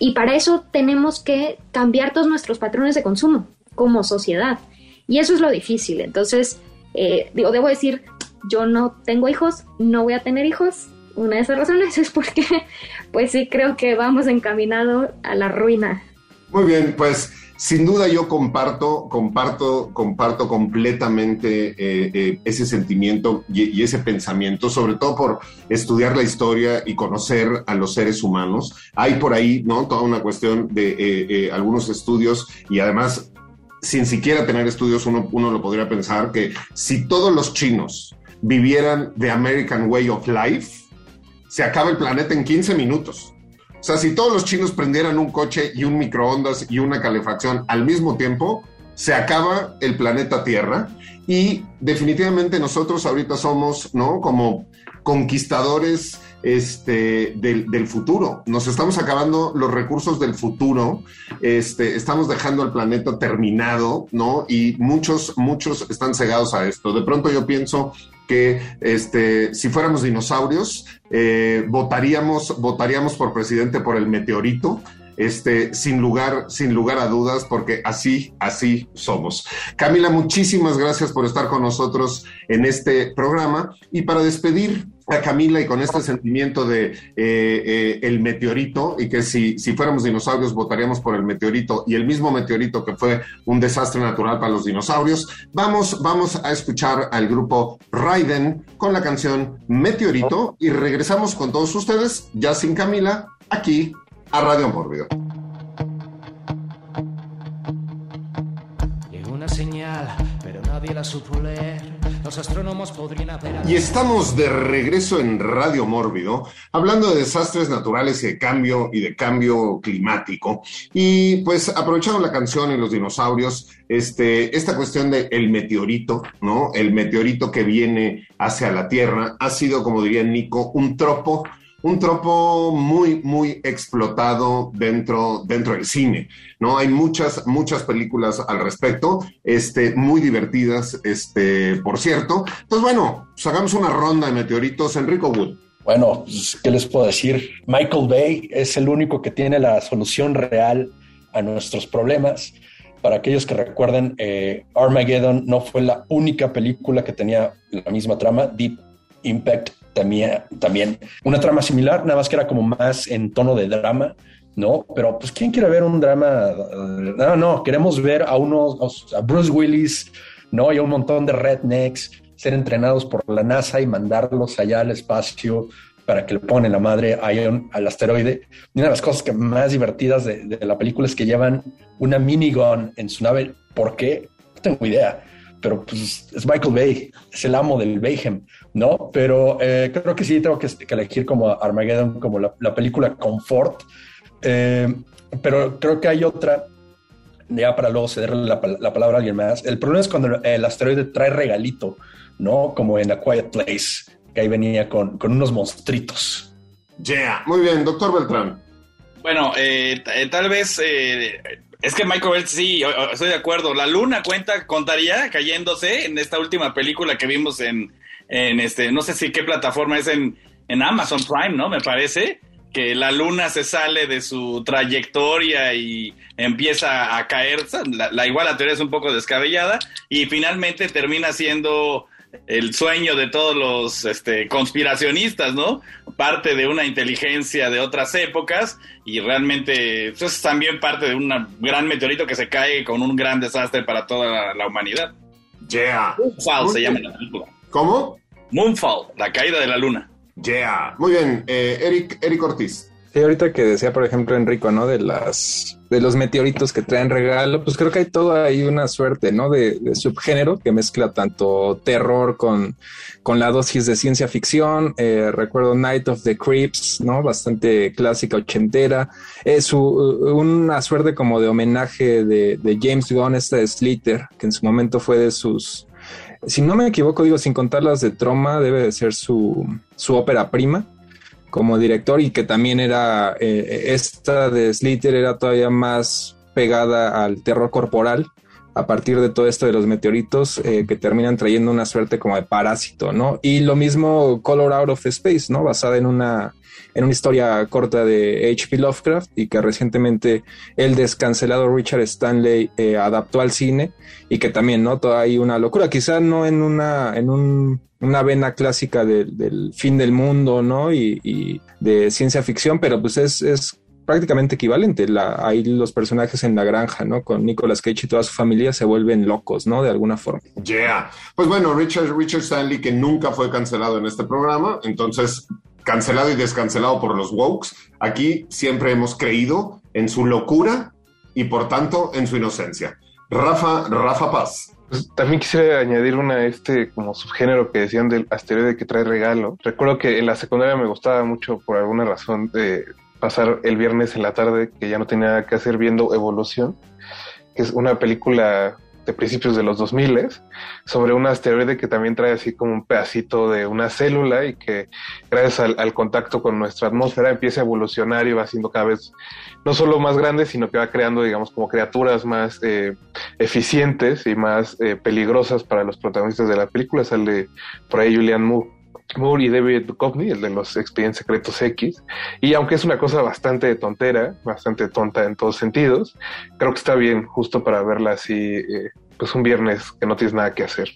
[SPEAKER 7] y, para eso tenemos que cambiar todos nuestros patrones de consumo como sociedad. Y eso es lo difícil. Entonces, eh, digo, debo decir, yo no tengo hijos, no voy a tener hijos. Una de esas razones *laughs* es porque, pues sí, creo que vamos encaminado a la ruina.
[SPEAKER 2] Muy bien, pues sin duda yo comparto, comparto, comparto completamente eh, eh, ese sentimiento y, ese pensamiento, sobre todo por estudiar la historia y conocer a los seres humanos. Hay por ahí, ¿no? Toda una cuestión de eh, algunos estudios y además, sin siquiera tener estudios, uno, uno lo podría pensar que si todos los chinos vivieran the American Way of Life, se acaba el planeta en 15 minutos. O sea, si todos los chinos prendieran un coche y un microondas y una calefacción al mismo tiempo, se acaba el planeta Tierra y definitivamente nosotros ahorita somos, ¿no? Como conquistadores este, del, futuro. Nos estamos acabando los recursos del futuro, este, estamos dejando el planeta terminado, ¿no? Y muchos, muchos están cegados a esto. De pronto yo pienso que este, si fuéramos dinosaurios, eh, votaríamos, votaríamos por presidente por el meteorito, este, sin lugar, sin lugar a dudas, porque así, así somos. Camila, muchísimas gracias por estar con nosotros en este programa. Y para despedir a Camila y con este sentimiento de eh, eh, el meteorito y que si, si fuéramos dinosaurios votaríamos por el meteorito y el mismo meteorito que fue un desastre natural para los dinosaurios, vamos, vamos a escuchar al grupo Raiden con la canción Meteorito y regresamos con todos ustedes, ya sin Camila, aquí a Radio Mórbido.
[SPEAKER 9] Llegó una señal, pero nadie la supo leer. Los astrónomos podrían haber...
[SPEAKER 2] Y estamos de regreso en Radio Mórbido, hablando de desastres naturales y de cambio y de cambio climático. Y pues aprovechando la canción y los dinosaurios, este, esta cuestión del el meteorito, ¿no? El meteorito que viene hacia la Tierra ha sido, como diría Nico, un tropo un tropo muy, muy explotado dentro, dentro del cine, ¿no? Hay muchas, muchas películas al respecto, este, muy divertidas, este, por cierto. Entonces, bueno, pues hagamos una ronda de meteoritos. Enrico Wood.
[SPEAKER 4] Bueno, pues, ¿qué les puedo decir? Michael Bay es el único que tiene la solución real a nuestros problemas. Para aquellos que recuerden, eh, Armageddon no fue la única película que tenía la misma trama. Deep Impact también, también una trama similar, nada más que era como más en tono de drama, ¿no? Pero pues, ¿quién quiere ver un drama? No, no, queremos ver a unos, a Bruce Willis, ¿no? Y a un montón de rednecks ser entrenados por la NASA y mandarlos allá al espacio para que le ponen la madre a al asteroide. Y una de las cosas que más divertidas de, de la película es que llevan una minigun en su nave. ¿Por qué? No tengo idea pero pues es Michael Bay, es el amo del Bayhem, ¿no? Pero eh, creo que sí tengo que, elegir como Armageddon, como la, película Confort, eh, pero creo que hay otra, ya para luego cederle la, palabra a alguien más. El problema es cuando el asteroide trae regalito, ¿no? Como en A Quiet Place, que ahí venía con, con unos monstruitos.
[SPEAKER 2] Yeah, muy bien, doctor Beltrán.
[SPEAKER 3] Bueno, eh, tal vez es que Michael Bell, sí, estoy de acuerdo. La luna cuenta, contaría cayéndose en esta última película que vimos en, en este, no sé si qué plataforma es en, en Amazon Prime, ¿no? Me parece que la luna se sale de su trayectoria y empieza a caer. La, la, igual la teoría es un poco descabellada y finalmente termina siendo el sueño de todos los este, conspiracionistas, ¿no? Parte de una inteligencia de otras épocas y realmente eso es también parte de un gran meteorito que se cae con un gran desastre para toda la, humanidad.
[SPEAKER 2] Yeah.
[SPEAKER 3] Moonfall se llama la película.
[SPEAKER 2] ¿Cómo?
[SPEAKER 3] Moonfall, la caída de la luna.
[SPEAKER 2] Yeah. Muy bien, eh, Eric, Eric Ortiz.
[SPEAKER 5] Sí, ahorita que decía, por ejemplo, Enrico, ¿no? De las de los meteoritos que traen regalo, pues creo que hay todo ahí una suerte, ¿no? De, subgénero que mezcla tanto terror con, con la dosis de ciencia ficción. Eh, recuerdo Night of the Creeps, ¿no? Bastante clásica, ochentera. Es una suerte como de homenaje de, de James Gunn, esta de Slither, que en su momento fue de sus si no me equivoco, digo, sin contar las de Troma, debe de ser su, su ópera prima como director y que también era, eh, esta de Slither era todavía más pegada al terror corporal a partir de todo esto de los meteoritos eh, que terminan trayendo una suerte como de parásito, ¿no? Y lo mismo Color Out of Space, ¿no? Basada en una, en una historia corta de H.P. Lovecraft y que recientemente el descancelado Richard Stanley eh, adaptó al cine y que también, ¿no? Toda hay una locura, quizá no en una, en un, una vena clásica del fin del mundo, ¿no? Y, y, de ciencia ficción, pero pues es, es prácticamente equivalente. La, los personajes en la granja, ¿no? Con Nicolas Cage y toda su familia se vuelven locos, ¿no? De alguna forma.
[SPEAKER 2] Yeah. Pues bueno, Richard, Richard Stanley, que nunca fue cancelado en este programa, entonces cancelado y descancelado por los wokes. Aquí siempre hemos creído en su locura y por tanto en su inocencia. Rafa, Rafa Paz.
[SPEAKER 6] Pues, también quisiera añadir una este como subgénero que decían del asteroide que trae regalo. Recuerdo que en la secundaria me gustaba mucho por alguna razón pasar el viernes en la tarde, que ya no tenía nada que hacer, viendo Evolución, que es una película de principios de los 2000 sobre un asteroide que también trae así como un pedacito de una célula y que gracias al, contacto con nuestra atmósfera empieza a evolucionar y va siendo cada vez no solo más grande, sino que va creando, digamos, como criaturas más eh, eficientes y más eh, peligrosas para los protagonistas de la película. Sale por ahí Julian Moore Moore y David Duchovny, el de los Expedientes Secretos X. Y aunque es una cosa bastante tontera, bastante tonta en todos sentidos, creo que está bien justo para verla así, eh, pues un viernes que no tienes nada que hacer.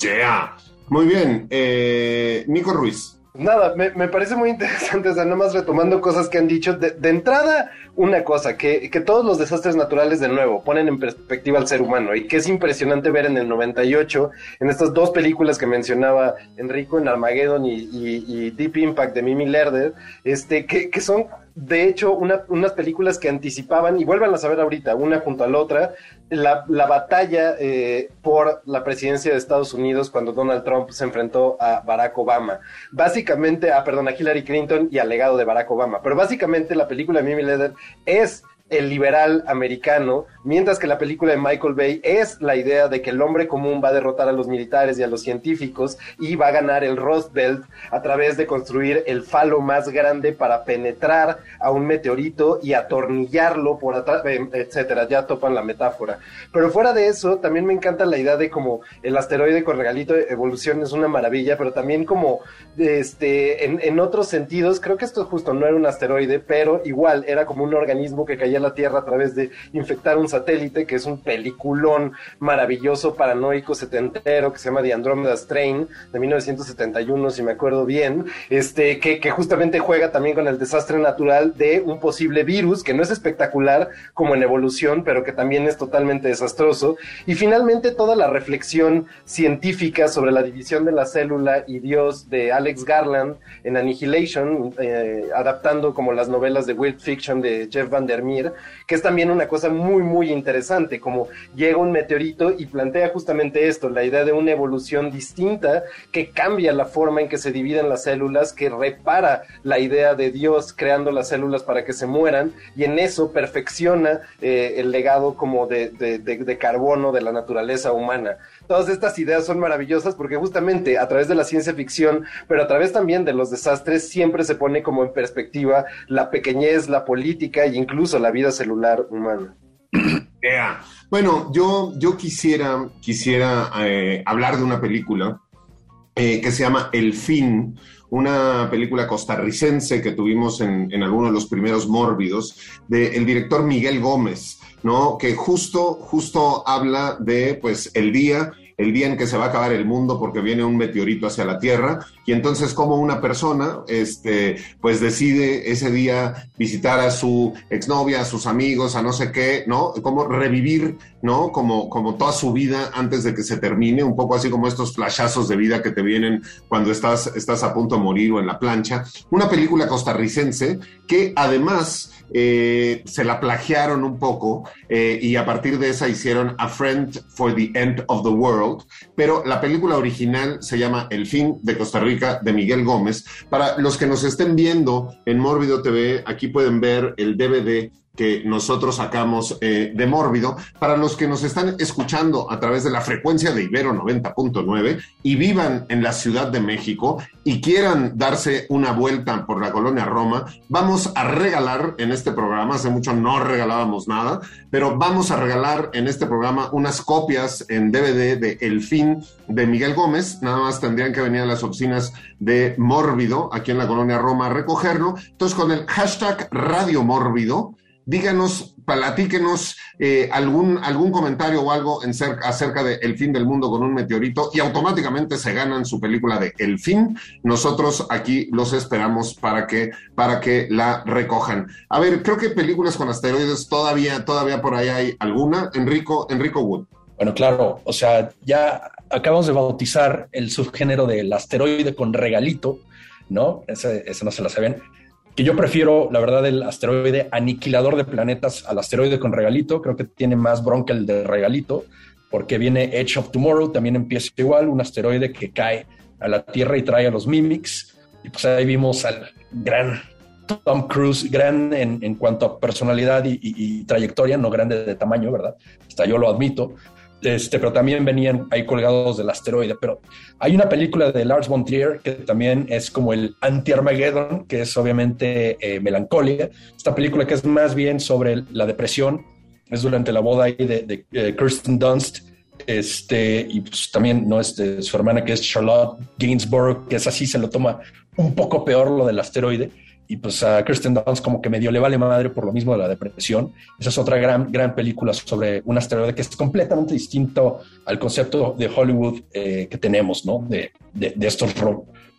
[SPEAKER 2] Yeah. Muy bien. Eh, Nico Ruiz.
[SPEAKER 8] Nada, me, me, parece muy interesante, o sea, nomás retomando cosas que han dicho. De, entrada, una cosa, que, que, todos los desastres naturales, de nuevo, ponen en perspectiva al ser humano y que es impresionante ver en el 98, en estas dos películas que mencionaba Enrico, en Armageddon y Deep Impact de Mimi Lerder, este, que, que son de hecho, una, unas películas que anticipaban, y vuelvan a saber ahorita, una junto a la otra, la, la batalla eh, por la presidencia de Estados Unidos cuando Donald Trump se enfrentó a Barack Obama. Básicamente, ah, perdón, a Hillary Clinton y al legado de Barack Obama. Pero básicamente la película de Mimi Leder es el liberal americano, mientras que la película de Michael Bay es la idea de que el hombre común va a derrotar a los militares y a los científicos y va a ganar el Rust Belt a través de construir el falo más grande para penetrar a un meteorito y atornillarlo por atrás, etcétera. Ya topan la metáfora. Pero fuera de eso, también me encanta la idea de como el asteroide con regalito de evolución es una maravilla, pero también como este en, otros sentidos, creo que esto justo no era un asteroide, pero igual era como un organismo que caía la Tierra a través de infectar un satélite, que es un peliculón maravilloso, paranoico, setentero, que se llama The Andromeda Strain, de 1971, si me acuerdo bien, este, que, que justamente juega también con el desastre natural de un posible virus, que no es espectacular como en evolución, pero que también es totalmente desastroso. Y finalmente toda la reflexión científica sobre la división de la célula y Dios de Alex Garland en Annihilation, eh, adaptando como las novelas de Weird Fiction de Jeff Van der Meer, que es también una cosa muy, muy interesante, como llega un meteorito y plantea justamente esto, la idea de una evolución distinta que cambia la forma en que se dividen las células, que repara la idea de Dios creando las células para que se mueran y en eso perfecciona eh, el legado como de, de, de, de carbono de la naturaleza humana todas estas ideas son maravillosas porque justamente a través de la ciencia ficción, pero a través también de los desastres, siempre se pone como en perspectiva la pequeñez, la política e incluso la vida celular humana.
[SPEAKER 2] Bueno, yo, yo quisiera, quisiera eh, hablar de una película eh, que se llama El Fin, una película costarricense que tuvimos en, en alguno de los primeros mórbidos, del director Miguel Gómez. ¿No? Que justo, justo habla de, pues, el día, el día en que se va a acabar el mundo porque viene un meteorito hacia la Tierra, y entonces como una persona, este, pues decide ese día visitar a su exnovia, a sus amigos, a no sé qué, ¿no? Como revivir, ¿no? Como, como toda su vida antes de que se termine, un poco así como estos flashazos de vida que te vienen cuando estás, estás a punto de morir o en la plancha. Una película costarricense que además eh, se la plagiaron un poco eh, y a partir de esa hicieron A Friend for the End of the World, pero la película original se llama El fin de Costa Rica de Miguel Gómez. Para los que nos estén viendo en Mórbido TV, aquí pueden ver el DVD que nosotros sacamos eh, de Mórbido. Para los que nos están escuchando a través de la frecuencia de Ibero 90.9 y vivan en la Ciudad de México y quieran darse una vuelta por la colonia Roma, vamos a regalar en este programa, hace mucho no regalábamos nada, pero vamos a regalar en este programa unas copias en DVD de El fin de Miguel Gómez, nada más tendrían que venir a las oficinas de Mórbido, aquí en la colonia Roma, a recogerlo. Entonces, con el hashtag Radio Mórbido, díganos, platíquenos eh, algún, algún comentario o algo en acerca de El fin del mundo con un meteorito y automáticamente se ganan su película de El fin. Nosotros aquí los esperamos para que, para que la recojan. A ver, creo que películas con asteroides todavía, todavía por ahí hay alguna. Enrico, Enrico Wood.
[SPEAKER 4] Bueno, claro, o sea, ya acabamos de bautizar el subgénero del asteroide con regalito, ¿no? Ese, ese no se la saben que yo prefiero, la verdad, el asteroide aniquilador de planetas al asteroide con regalito. Creo que tiene más bronca el de regalito, porque viene Edge of Tomorrow, también empieza igual, un asteroide que cae a la Tierra y trae a los Mimics. Y pues ahí vimos al gran Tom Cruise, gran en, cuanto a personalidad y, y, trayectoria, no grande de tamaño, ¿verdad? Hasta yo lo admito, este, pero también venían ahí colgados del asteroide. Pero hay una película de Lars von Trier que también es como el anti-Armageddon, que es obviamente eh. Esta película que es más bien sobre la depresión, es durante la boda ahí de, eh, Kirsten Dunst. Este, y pues también no es de su hermana que es Charlotte Gainsborough, que es así, se lo toma un poco peor lo del asteroide y pues a Kristen Dunst como que medio le vale madre por lo mismo de la depresión. Esa es otra gran, gran película sobre un asteroide que es completamente distinto al concepto de Hollywood eh, que tenemos, ¿no? De, de, estos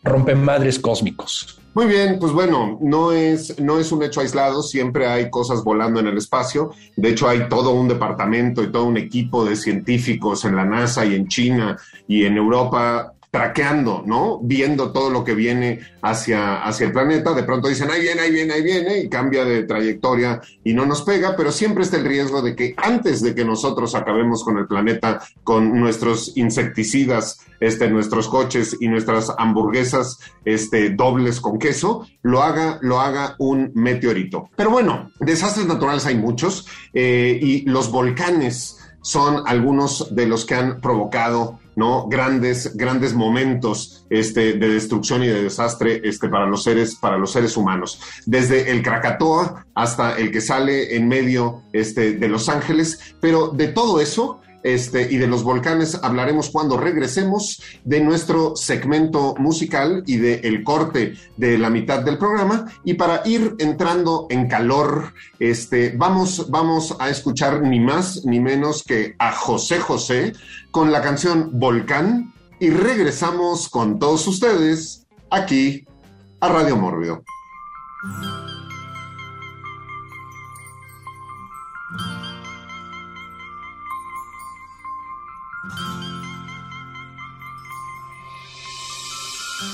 [SPEAKER 4] rompemadres cósmicos.
[SPEAKER 2] Muy bien, pues bueno, no es, no es un hecho aislado, siempre hay cosas volando en el espacio. De hecho, hay todo un departamento y todo un equipo de científicos en la NASA y en China y en Europa traqueando, ¿no? Viendo todo lo que viene hacia, hacia el planeta. De pronto dicen, ahí viene, ahí viene, ahí viene, y cambia de trayectoria y no nos pega, pero siempre está el riesgo de que antes de que nosotros acabemos con el planeta, con nuestros insecticidas, este, nuestros coches y nuestras hamburguesas este, dobles con queso, lo haga, lo haga un meteorito. Pero bueno, desastres naturales hay muchos eh, y los volcanes son algunos de los que han provocado ¿no? Grandes, grandes momentos este, de destrucción y de desastre este, para, los seres, para los seres humanos. Desde el Krakatoa hasta el que sale en medio este, de Los Ángeles, pero de todo eso este, y de los volcanes hablaremos cuando regresemos de nuestro segmento musical y del el corte de la mitad del programa. Y para ir entrando en calor, este, vamos, vamos a escuchar ni más ni menos que a José José con la canción Volcán y regresamos con todos ustedes aquí a Radio Mórbido.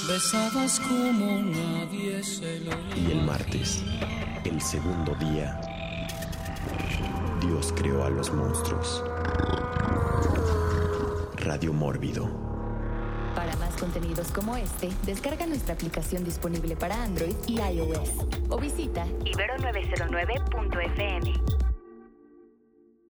[SPEAKER 10] Besabas como nadie se lo
[SPEAKER 11] Y el martes, el segundo día, Dios creó a los monstruos. Radio Mórbido.
[SPEAKER 1] Para más contenidos como este, descarga nuestra aplicación disponible para Android y iOS o visita ibero909.fm.